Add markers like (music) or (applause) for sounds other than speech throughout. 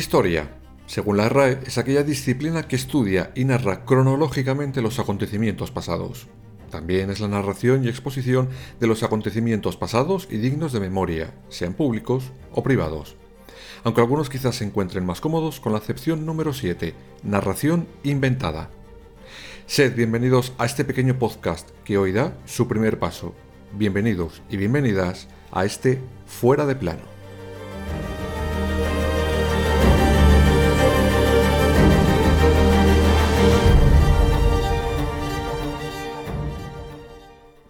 Historia, según la RAE, es aquella disciplina que estudia y narra cronológicamente los acontecimientos pasados. También es la narración y exposición de los acontecimientos pasados y dignos de memoria, sean públicos o privados. Aunque algunos quizás se encuentren más cómodos con la acepción número 7, narración inventada. Sed bienvenidos a este pequeño podcast que hoy da su primer paso. Bienvenidos y bienvenidas a este Fuera de Plano.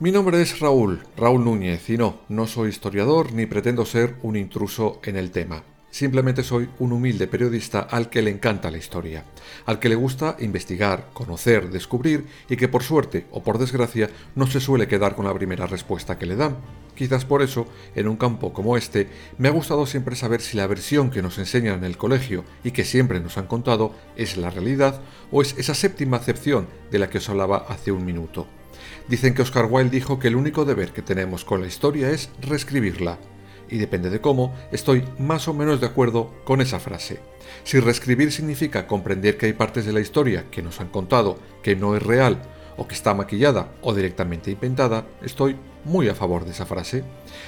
Mi nombre es Raúl, Raúl Núñez, y no, no soy historiador ni pretendo ser un intruso en el tema. Simplemente soy un humilde periodista al que le encanta la historia, al que le gusta investigar, conocer, descubrir y que por suerte o por desgracia no se suele quedar con la primera respuesta que le dan. Quizás por eso, en un campo como este, me ha gustado siempre saber si la versión que nos enseñan en el colegio y que siempre nos han contado es la realidad o es esa séptima acepción de la que os hablaba hace un minuto. Dicen que Oscar Wilde dijo que el único deber que tenemos con la historia es reescribirla. Y depende de cómo, estoy más o menos de acuerdo con esa frase. Si reescribir significa comprender que hay partes de la historia que nos han contado que no es real, o que está maquillada o directamente inventada, estoy muy a favor de esa frase.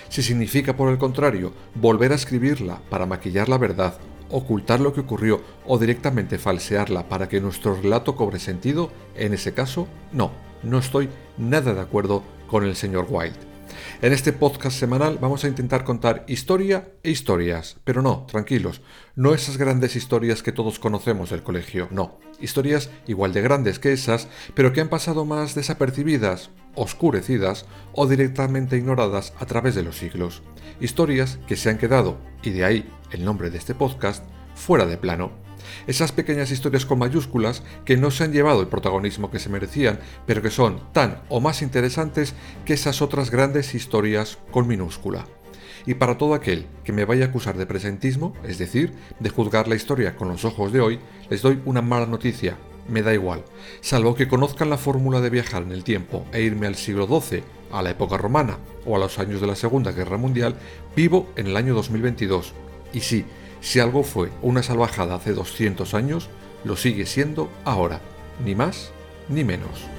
Si significa, por el contrario, volver a escribirla para maquillar la verdad, ocultar lo que ocurrió o directamente falsearla para que nuestro relato cobre sentido, en ese caso, no no estoy nada de acuerdo con el señor Wilde. En este podcast semanal vamos a intentar contar historia e historias, pero no, tranquilos, no esas grandes historias que todos conocemos del colegio, no, historias igual de grandes que esas, pero que han pasado más desapercibidas, oscurecidas o directamente ignoradas a través de los siglos. Historias que se han quedado, y de ahí el nombre de este podcast, fuera de plano esas pequeñas historias con mayúsculas que no se han llevado el protagonismo que se merecían, pero que son tan o más interesantes que esas otras grandes historias con minúscula. Y para todo aquel que me vaya a acusar de presentismo, es decir, de juzgar la historia con los ojos de hoy, les doy una mala noticia. Me da igual, salvo que conozcan la fórmula de viajar en el tiempo e irme al siglo XII, a la época romana o a los años de la Segunda Guerra Mundial, vivo en el año 2022. Y sí, si algo fue una salvajada hace 200 años, lo sigue siendo ahora, ni más ni menos.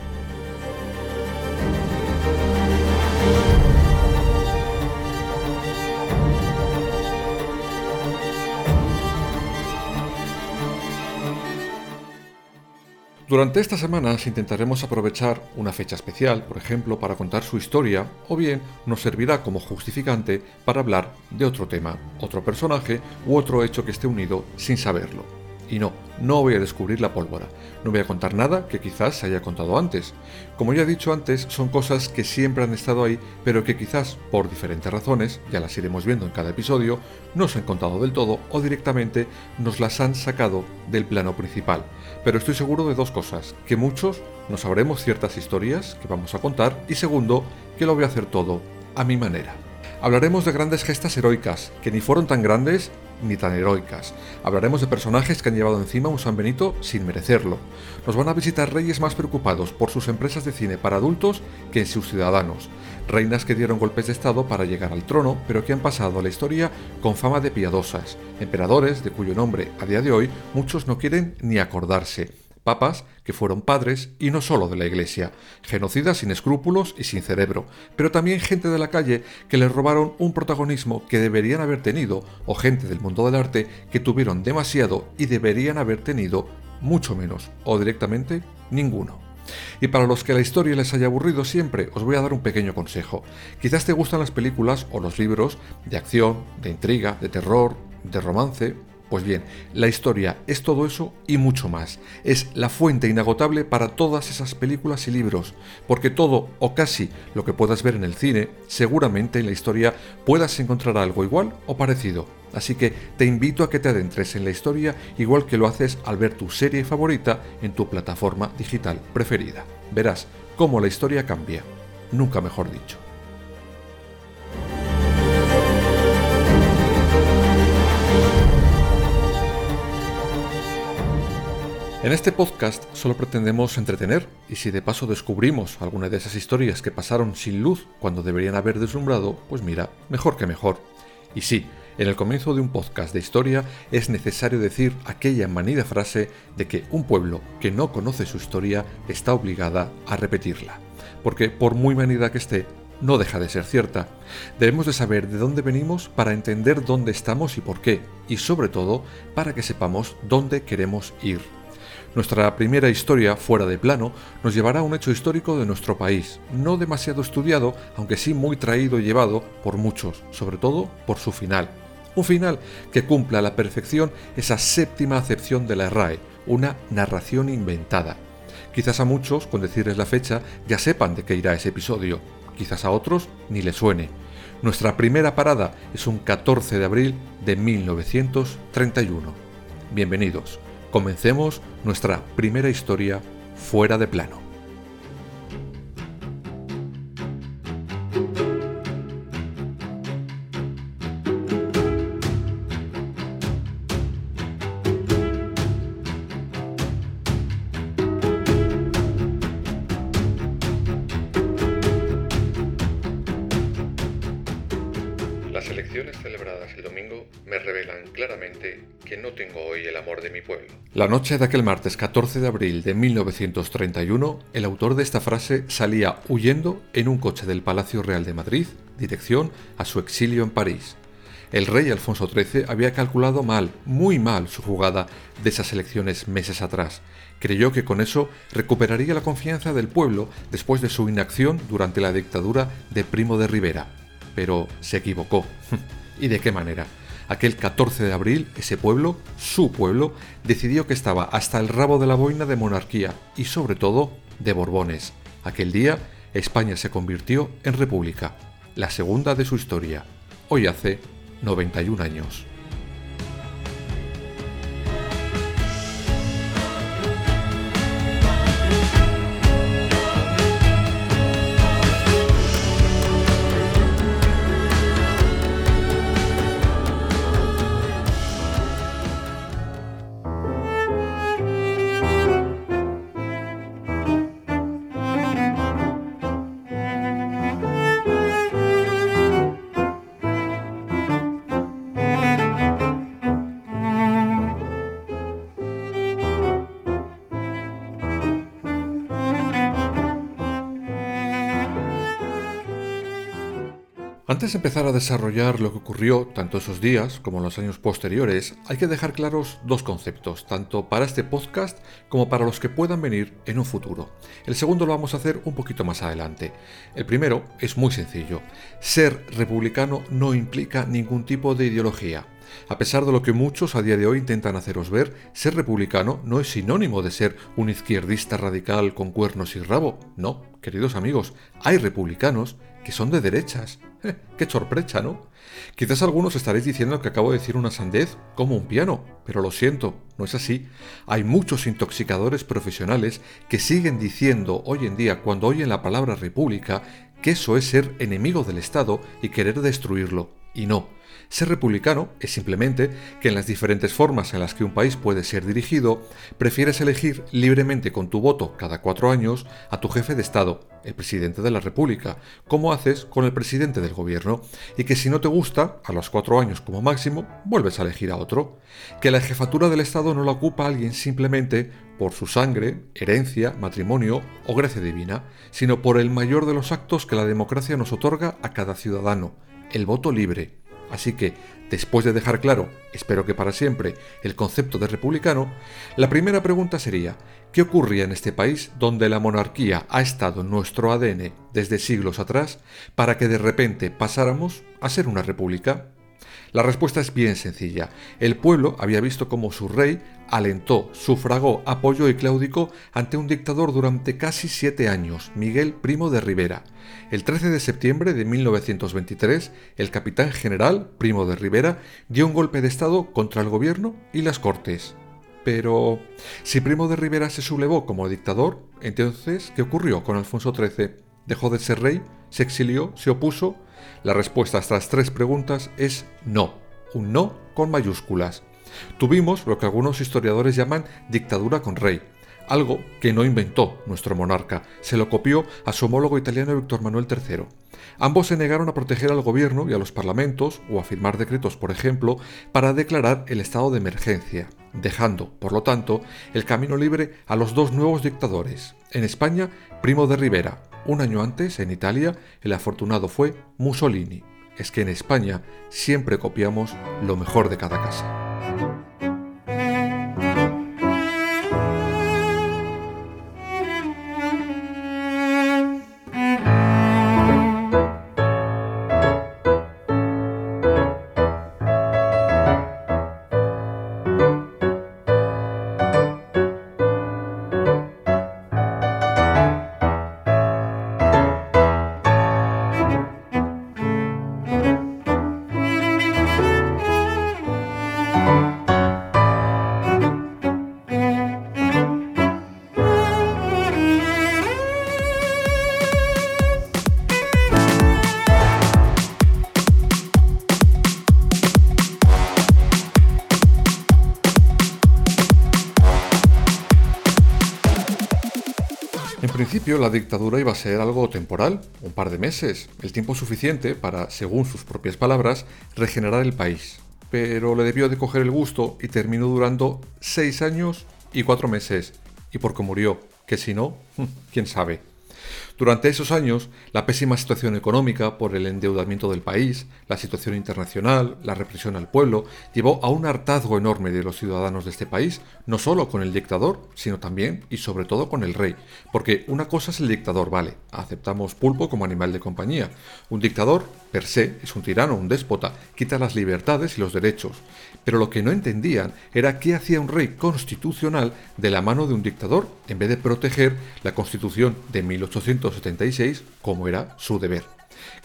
Durante estas semanas intentaremos aprovechar una fecha especial, por ejemplo, para contar su historia, o bien nos servirá como justificante para hablar de otro tema, otro personaje u otro hecho que esté unido sin saberlo. Y no, no voy a descubrir la pólvora, no voy a contar nada que quizás se haya contado antes. Como ya he dicho antes, son cosas que siempre han estado ahí, pero que quizás por diferentes razones, ya las iremos viendo en cada episodio, no se han contado del todo o directamente nos las han sacado del plano principal. Pero estoy seguro de dos cosas, que muchos no sabremos ciertas historias que vamos a contar y segundo, que lo voy a hacer todo a mi manera. Hablaremos de grandes gestas heroicas, que ni fueron tan grandes ni tan heroicas. Hablaremos de personajes que han llevado encima un San Benito sin merecerlo. Nos van a visitar reyes más preocupados por sus empresas de cine para adultos que en sus ciudadanos. Reinas que dieron golpes de Estado para llegar al trono, pero que han pasado a la historia con fama de piadosas. Emperadores de cuyo nombre a día de hoy muchos no quieren ni acordarse papas que fueron padres y no solo de la iglesia, genocidas sin escrúpulos y sin cerebro, pero también gente de la calle que les robaron un protagonismo que deberían haber tenido, o gente del mundo del arte que tuvieron demasiado y deberían haber tenido mucho menos, o directamente ninguno. Y para los que la historia les haya aburrido siempre, os voy a dar un pequeño consejo. Quizás te gustan las películas o los libros de acción, de intriga, de terror, de romance, pues bien, la historia es todo eso y mucho más. Es la fuente inagotable para todas esas películas y libros, porque todo o casi lo que puedas ver en el cine, seguramente en la historia puedas encontrar algo igual o parecido. Así que te invito a que te adentres en la historia igual que lo haces al ver tu serie favorita en tu plataforma digital preferida. Verás cómo la historia cambia. Nunca mejor dicho. En este podcast solo pretendemos entretener y si de paso descubrimos alguna de esas historias que pasaron sin luz cuando deberían haber deslumbrado, pues mira, mejor que mejor. Y sí, En el comienzo de un podcast de historia es necesario decir aquella manida frase de que un pueblo que no conoce su historia está obligada a repetirla. Porque por muy manida que esté, no deja de ser cierta. Debemos de saber de dónde venimos para entender dónde estamos y por qué, y sobre todo para que sepamos dónde queremos ir. Nuestra primera historia, fuera de plano, nos llevará a un hecho histórico de nuestro país, no demasiado estudiado, aunque sí muy traído y llevado por muchos, sobre todo por su final. Un final que cumpla a la perfección esa séptima acepción de la RAE, una narración inventada. Quizás a muchos, con decirles la fecha, ya sepan de qué irá ese episodio, quizás a otros ni les suene. Nuestra primera parada es un 14 de abril de 1931. Bienvenidos. Comencemos nuestra primera historia fuera de plano. No tengo hoy el amor de mi pueblo. La noche de aquel martes 14 de abril de 1931, el autor de esta frase salía huyendo en un coche del Palacio Real de Madrid, dirección a su exilio en París. El rey Alfonso XIII había calculado mal, muy mal, su jugada de esas elecciones meses atrás. Creyó que con eso recuperaría la confianza del pueblo después de su inacción durante la dictadura de Primo de Rivera pero se equivocó. (laughs) ¿Y de qué manera? Aquel 14 de abril, ese pueblo, su pueblo, decidió que estaba hasta el rabo de la boina de monarquía y sobre todo de Borbones. Aquel día, España se convirtió en república, la segunda de su historia. Hoy hace 91 años. Antes de empezar a desarrollar lo que ocurrió tanto esos días como en los años posteriores, hay que dejar claros dos conceptos, tanto para este podcast como para los que puedan venir en un futuro. El segundo lo vamos a hacer un poquito más adelante. El primero es muy sencillo. Ser republicano no implica ningún tipo de ideología. A pesar de lo que muchos a día de hoy intentan haceros ver, ser republicano no es sinónimo de ser un izquierdista radical con cuernos y rabo. No, queridos amigos, hay republicanos que son de derechas. (laughs) ¡Qué sorpresa, ¿no? Quizás algunos estaréis diciendo que acabo de decir una sandez como un piano, pero lo siento, no es así. Hay muchos intoxicadores profesionales que siguen diciendo hoy en día, cuando oyen la palabra república, que eso es ser enemigo del Estado y querer destruirlo. Y no, ser republicano es simplemente que en las diferentes formas en las que un país puede ser dirigido, prefieres elegir libremente con tu voto cada cuatro años a tu jefe de Estado, el presidente de la República, como haces con el presidente del gobierno, y que si no te gusta, a los cuatro años como máximo, vuelves a elegir a otro. Que la jefatura del Estado no la ocupa alguien simplemente por su sangre, herencia, matrimonio o gracia divina, sino por el mayor de los actos que la democracia nos otorga a cada ciudadano, el voto libre Así que, después de dejar claro, espero que para siempre, el concepto de republicano, la primera pregunta sería, ¿qué ocurría en este país donde la monarquía ha estado en nuestro ADN desde siglos atrás para que de repente pasáramos a ser una república? La respuesta es bien sencilla. El pueblo había visto cómo su rey alentó, sufragó, apoyó y claudicó ante un dictador durante casi siete años, Miguel Primo de Rivera. El 13 de septiembre de 1923, el capitán general Primo de Rivera dio un golpe de Estado contra el gobierno y las Cortes. Pero, si Primo de Rivera se sublevó como dictador, entonces, ¿qué ocurrió con Alfonso XIII? ¿Dejó de ser rey? ¿Se exilió? ¿Se opuso? La respuesta a estas tres preguntas es no, un no con mayúsculas. Tuvimos lo que algunos historiadores llaman dictadura con rey. algo que no inventó nuestro monarca, se lo copió a su homólogo italiano Víctor Manuel III. Ambos se negaron a proteger al gobierno y a los parlamentos, o a firmar decretos, por ejemplo, para declarar el estado de emergencia, dejando, por lo tanto, el camino libre a los dos nuevos dictadores. En España, Primo de Rivera. Un año antes, en Italia, el afortunado fue Mussolini. Es que en España siempre copiamos lo mejor de cada casa. La dictadura iba a ser algo temporal, un par de meses, el tiempo suficiente para, según sus propias palabras, regenerar el país. Pero le debió de coger el gusto y terminó durando seis años y cuatro meses. Y porque murió, que si no, (laughs) quién sabe. Durante esos años, la pésima situación económica por el endeudamiento del país, la situación internacional, la represión al pueblo, llevó a un hartazgo enorme de los ciudadanos de este país, no solo con el dictador, sino también y sobre todo con el rey. Porque una cosa es el dictador, vale, aceptamos pulpo como animal de compañía. Un dictador, per se, es un tirano, un déspota, quita las libertades y los derechos. Pero lo que no entendían era qué hacía un rey constitucional de la mano de un dictador en vez de proteger la constitución de 1876 como era su deber.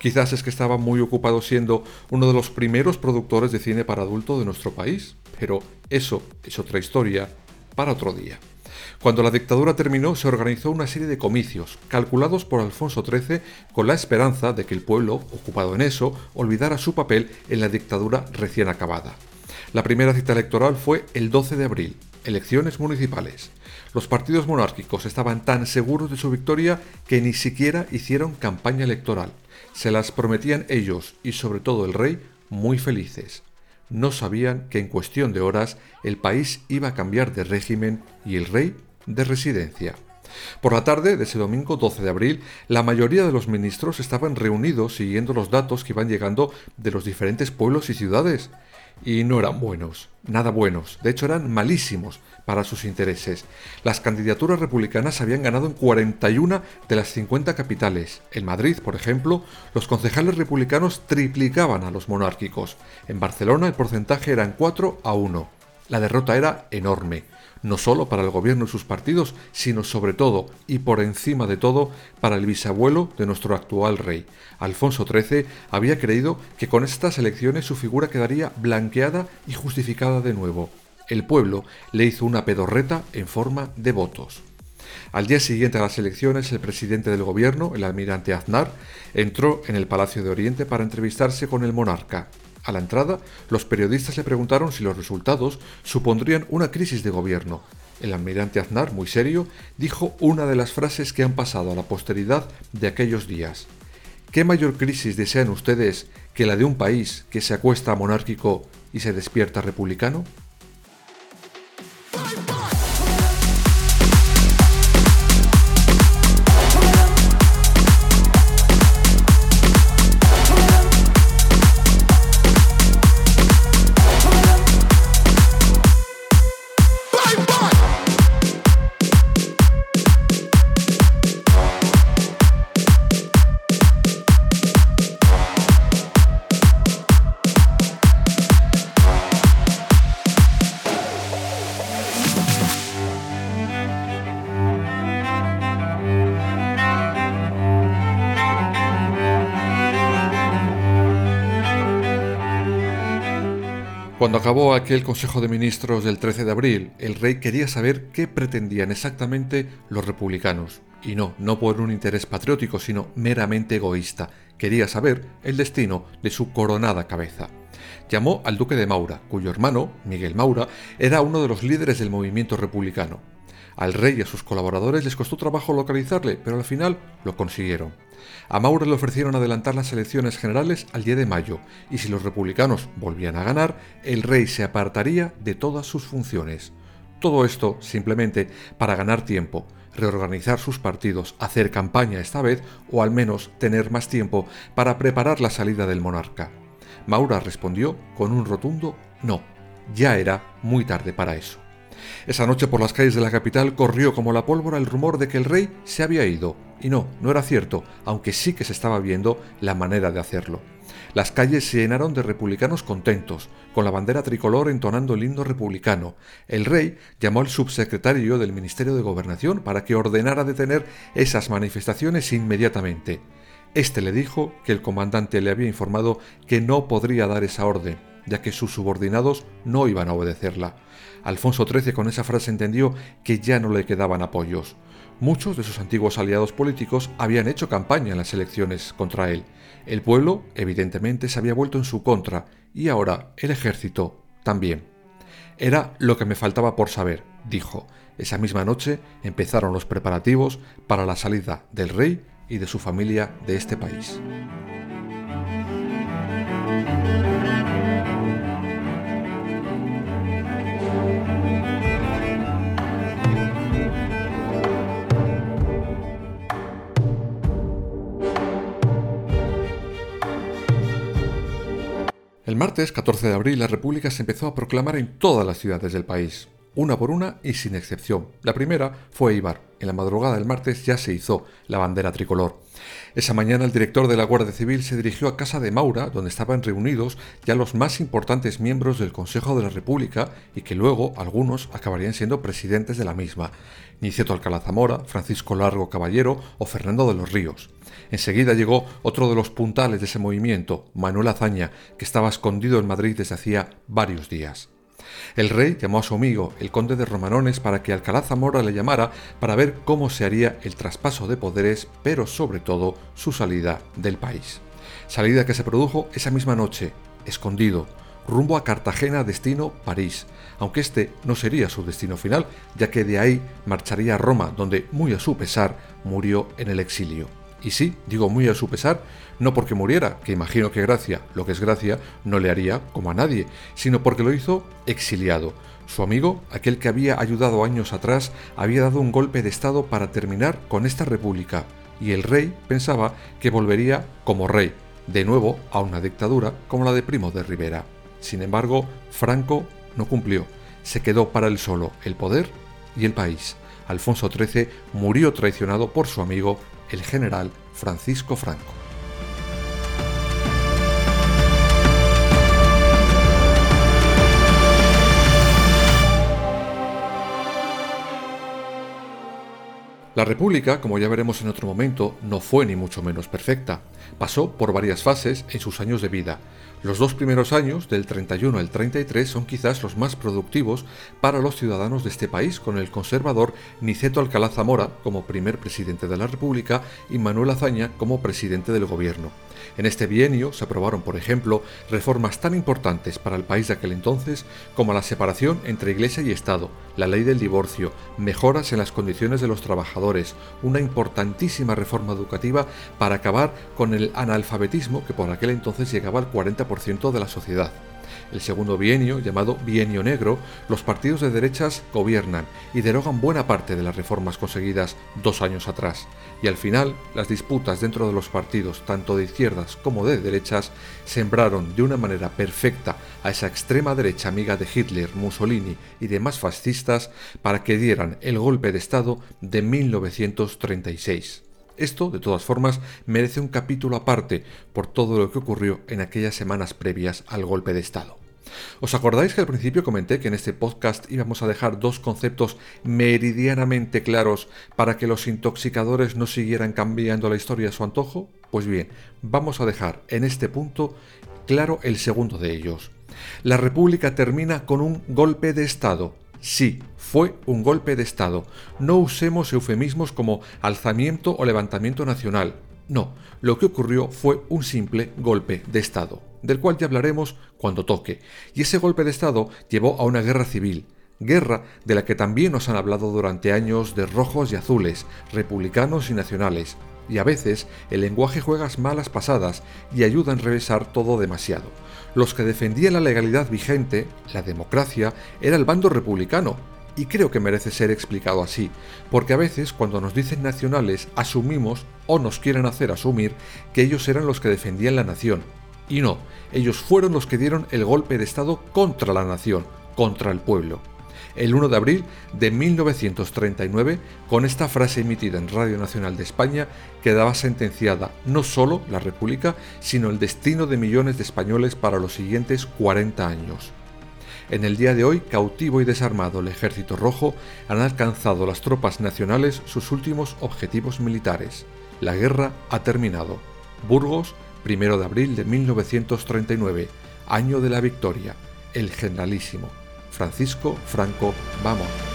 Quizás es que estaba muy ocupado siendo uno de los primeros productores de cine para adulto de nuestro país, pero eso es otra historia para otro día. Cuando la dictadura terminó, se organizó una serie de comicios, calculados por Alfonso XIII con la esperanza de que el pueblo, ocupado en eso, olvidara su papel en la dictadura recién acabada. La primera cita electoral fue el 12 de abril, elecciones municipales. Los partidos monárquicos estaban tan seguros de su victoria que ni siquiera hicieron campaña electoral. Se las prometían ellos y sobre todo el rey muy felices. No sabían que en cuestión de horas el país iba a cambiar de régimen y el rey de residencia. Por la tarde de ese domingo 12 de abril, la mayoría de los ministros estaban reunidos siguiendo los datos que iban llegando de los diferentes pueblos y ciudades y no eran buenos, nada buenos, de hecho eran malísimos para sus intereses. Las candidaturas republicanas habían ganado en 41 de las 50 capitales. En Madrid, por ejemplo, los concejales republicanos triplicaban a los monárquicos. En Barcelona el porcentaje era en 4 a 1. La derrota era enorme no solo para el gobierno y sus partidos, sino sobre todo y por encima de todo para el bisabuelo de nuestro actual rey. Alfonso XIII había creído que con estas elecciones su figura quedaría blanqueada y justificada de nuevo. El pueblo le hizo una pedorreta en forma de votos. Al día siguiente a las elecciones, el presidente del gobierno, el almirante Aznar, entró en el Palacio de Oriente para entrevistarse con el monarca. A la entrada, los periodistas le preguntaron si los resultados supondrían una crisis de gobierno. El almirante Aznar, muy serio, dijo una de las frases que han pasado a la posteridad de aquellos días. ¿Qué mayor crisis desean ustedes que la de un país que se acuesta monárquico y se despierta republicano? Cuando acabó aquel Consejo de Ministros del 13 de abril, el rey quería saber qué pretendían exactamente los republicanos. Y no, no por un interés patriótico, sino meramente egoísta. Quería saber el destino de su coronada cabeza. Llamó al duque de Maura, cuyo hermano, Miguel Maura, era uno de los líderes del movimiento republicano. Al rey y a sus colaboradores les costó trabajo localizarle, pero al final lo consiguieron. A Maura le ofrecieron adelantar las elecciones generales al 10 de mayo, y si los republicanos volvían a ganar, el rey se apartaría de todas sus funciones. Todo esto simplemente para ganar tiempo, reorganizar sus partidos, hacer campaña esta vez o al menos tener más tiempo para preparar la salida del monarca. Maura respondió con un rotundo no, ya era muy tarde para eso. Esa noche por las calles de la capital corrió como la pólvora el rumor de que el rey se había ido. Y no, no era cierto, aunque sí que se estaba viendo la manera de hacerlo. Las calles se llenaron de republicanos contentos, con la bandera tricolor entonando el himno republicano. El rey llamó al subsecretario del Ministerio de Gobernación para que ordenara detener esas manifestaciones inmediatamente. Este le dijo que el comandante le había informado que no podría dar esa orden, ya que sus subordinados no iban a obedecerla. Alfonso XIII con esa frase entendió que ya no le quedaban apoyos. Muchos de sus antiguos aliados políticos habían hecho campaña en las elecciones contra él. El pueblo, evidentemente, se había vuelto en su contra y ahora el ejército también. Era lo que me faltaba por saber, dijo. Esa misma noche empezaron los preparativos para la salida del rey y de su familia de este país. Martes 14 de abril la República se empezó a proclamar en todas las ciudades del país, una por una y sin excepción. La primera fue Ibar. En la madrugada del martes ya se hizo la bandera tricolor. Esa mañana el director de la Guardia Civil se dirigió a casa de Maura, donde estaban reunidos ya los más importantes miembros del Consejo de la República y que luego algunos acabarían siendo presidentes de la misma. Niceto Alcalá Zamora, Francisco Largo Caballero o Fernando de los Ríos. Enseguida llegó otro de los puntales de ese movimiento, Manuel Azaña, que estaba escondido en Madrid desde hacía varios días. El rey llamó a su amigo, el conde de Romanones, para que Alcalá Zamora le llamara para ver cómo se haría el traspaso de poderes, pero sobre todo su salida del país. Salida que se produjo esa misma noche, escondido, rumbo a Cartagena, destino París, aunque este no sería su destino final, ya que de ahí marcharía a Roma, donde, muy a su pesar, murió en el exilio. Y sí, digo muy a su pesar, no porque muriera, que imagino que Gracia, lo que es Gracia, no le haría como a nadie, sino porque lo hizo exiliado. Su amigo, aquel que había ayudado años atrás, había dado un golpe de Estado para terminar con esta república, y el rey pensaba que volvería como rey, de nuevo a una dictadura como la de Primo de Rivera. Sin embargo, Franco no cumplió, se quedó para él solo el poder y el país. Alfonso XIII murió traicionado por su amigo el general Francisco Franco. La República, como ya veremos en otro momento, no fue ni mucho menos perfecta. Pasó por varias fases en sus años de vida. Los dos primeros años, del 31 al 33, son quizás los más productivos para los ciudadanos de este país, con el conservador Niceto Alcalá Zamora como primer presidente de la República y Manuel Azaña como presidente del gobierno. En este bienio se aprobaron, por ejemplo, reformas tan importantes para el país de aquel entonces como la separación entre Iglesia y Estado, la ley del divorcio, mejoras en las condiciones de los trabajadores, una importantísima reforma educativa para acabar con el analfabetismo que por aquel entonces llegaba al 40% de la sociedad el segundo bienio, llamado Bienio Negro, los partidos de derechas gobiernan y derogan buena parte de las reformas conseguidas dos años atrás. Y al final, las disputas dentro de los partidos, tanto de izquierdas como de derechas, sembraron de una manera perfecta a esa extrema derecha amiga de Hitler, Mussolini y demás fascistas para que dieran el golpe de Estado de 1936. Esto, de todas formas, merece un capítulo aparte por todo lo que ocurrió en aquellas semanas previas al golpe de Estado. ¿Os acordáis que al principio comenté que en este podcast íbamos a dejar dos conceptos meridianamente claros para que los intoxicadores no siguieran cambiando la historia a su antojo? Pues bien, vamos a dejar en este punto claro el segundo de ellos. La República termina con un golpe de Estado, Sí, fue un golpe de Estado. No usemos eufemismos como alzamiento o levantamiento nacional. No, lo que ocurrió fue un simple golpe de Estado, del cual ya hablaremos cuando toque. Y ese golpe de Estado llevó a una guerra civil. guerra de la que también nos han hablado durante años de rojos y azules, republicanos y nacionales, y a veces el lenguaje juega malas pasadas y ayuda a enrevesar todo demasiado. Los que defendían la legalidad vigente, la democracia, era el bando republicano, y creo que merece ser explicado así, porque a veces cuando nos dicen nacionales asumimos o nos quieren hacer asumir que ellos eran los que defendían la nación. Y no, ellos fueron los que dieron el golpe de Estado contra la nación, contra el pueblo el 1 de abril de 1939, con esta frase emitida en Radio Nacional de España, quedaba sentenciada no solo la República, sino el destino de millones de españoles para los siguientes 40 años. En el día de hoy, cautivo y desarmado el Ejército Rojo, han alcanzado las tropas nacionales sus últimos objetivos militares. La guerra ha terminado. Burgos, 1 de abril de 1939, año de la victoria, el generalísimo. Francisco Franco Vamos.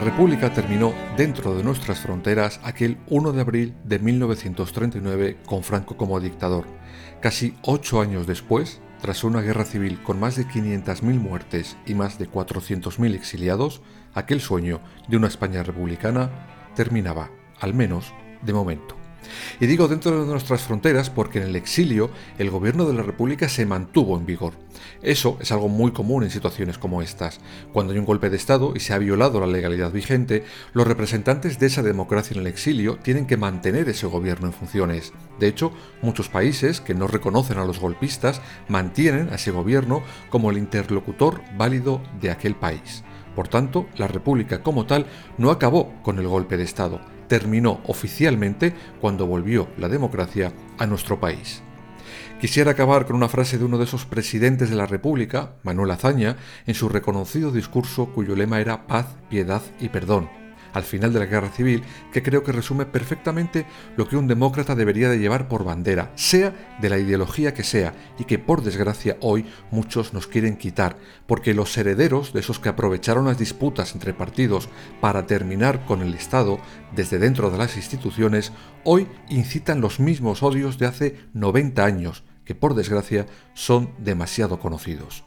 La República terminó dentro de nuestras fronteras aquel 1 de abril de 1939 con Franco como dictador. Casi ocho años después, tras una guerra civil con más de 500.000 muertes y más de 400.000 exiliados, aquel sueño de una España republicana terminaba, al menos de momento. Y digo dentro de nuestras fronteras porque en el exilio el gobierno de la República se mantuvo en vigor. Eso es algo muy común en situaciones como estas. Cuando hay un golpe de Estado y se ha violado la legalidad vigente, los representantes de esa democracia en el exilio tienen que mantener ese gobierno en funciones. De hecho, muchos países que no reconocen a los golpistas mantienen a ese gobierno como el interlocutor válido de aquel país. Por tanto, la República como tal no acabó con el golpe de Estado, terminó oficialmente cuando volvió la democracia a nuestro país. Quisiera acabar con una frase de uno de esos presidentes de la República, Manuel Azaña, en su reconocido discurso cuyo lema era paz, piedad y perdón al final de la guerra civil que creo que resume perfectamente lo que un demócrata debería de llevar por bandera, sea de la ideología que sea, y que por desgracia hoy muchos nos quieren quitar, porque los herederos de esos que aprovecharon las disputas entre partidos para terminar con el Estado desde dentro de las instituciones, hoy incitan los mismos odios de hace 90 años, que por desgracia son demasiado conocidos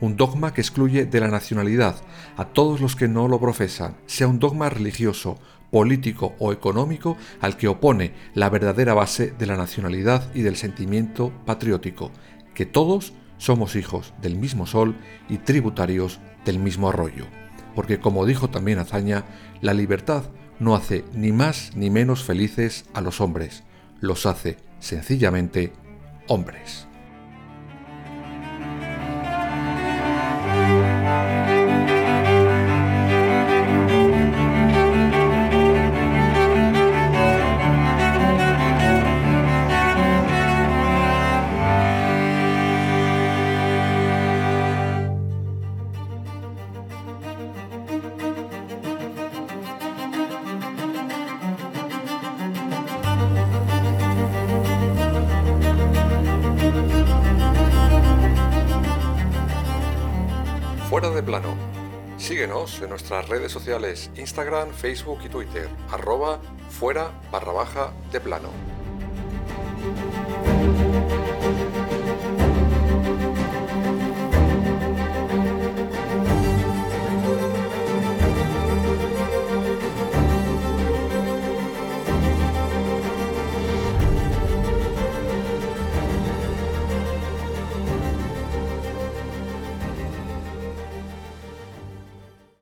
un dogma que excluye de la nacionalidad a todos los que no lo profesan, sea un dogma religioso, político o económico al que opone la verdadera base de la nacionalidad y del sentimiento patriótico, que todos somos hijos del mismo sol y tributarios del mismo arroyo. Porque como dijo también Azaña, la libertad no hace ni más ni menos felices a los hombres, los hace sencillamente hombres. Fuera de plano. Síguenos en nuestras redes sociales Instagram, Facebook y Twitter, arroba fuera barra baja de plano.